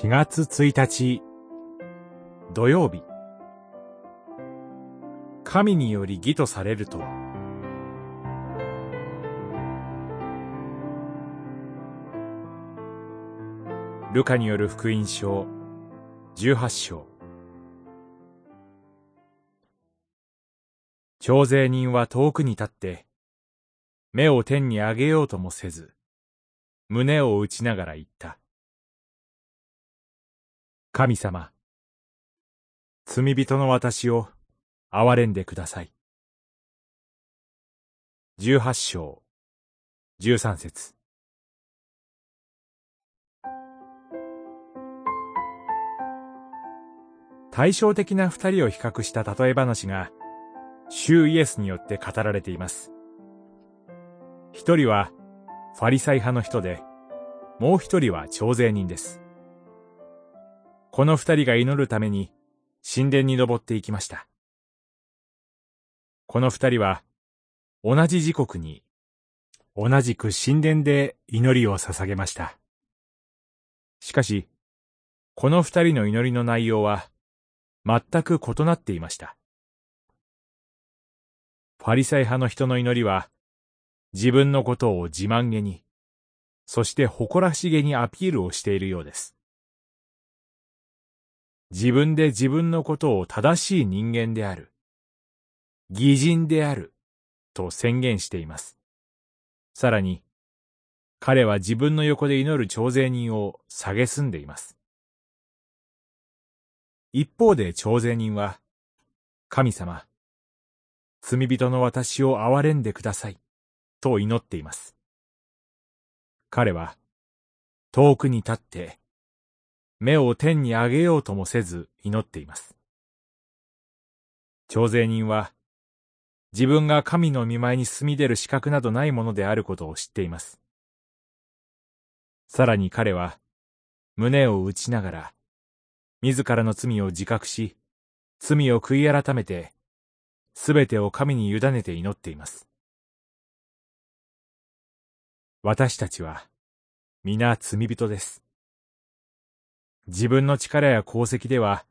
4月1日。土曜日。神により義とされるとルカによる福音書。18章。徴税人は遠くに立って目を天に上げようともせず胸を打ちながら言った。神様、罪人の私を憐れんでください。十八章、十三節。対照的な二人を比較した例え話が、主イエスによって語られています。一人は、ファリサイ派の人で、もう一人は徴税人です。この二人が祈るために神殿に登っていきました。この二人は同じ時刻に同じく神殿で祈りを捧げました。しかし、この二人の祈りの内容は全く異なっていました。ファリサイ派の人の祈りは自分のことを自慢げに、そして誇らしげにアピールをしているようです。自分で自分のことを正しい人間である、偽人である、と宣言しています。さらに、彼は自分の横で祈る徴税人を蔑んでいます。一方で徴税人は、神様、罪人の私を憐れんでください、と祈っています。彼は、遠くに立って、目を天に上げようともせず祈っています。徴税人は、自分が神の見舞いに住み出る資格などないものであることを知っています。さらに彼は、胸を打ちながら、自らの罪を自覚し、罪を悔い改めて、すべてを神に委ねて祈っています。私たちは、皆罪人です。自分の力や功績では、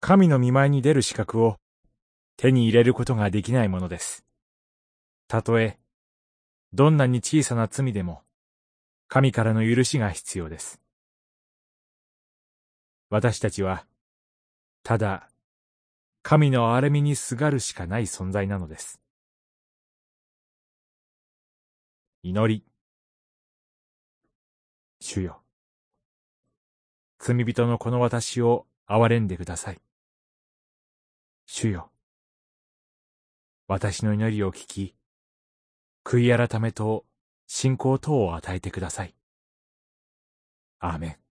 神の見舞いに出る資格を手に入れることができないものです。たとえ、どんなに小さな罪でも、神からの許しが必要です。私たちは、ただ、神の憐れみにすがるしかない存在なのです。祈り。主よ。罪人のこの私を憐れんでください。主よ。私の祈りを聞き、悔い改めと信仰等を与えてください。アーメン。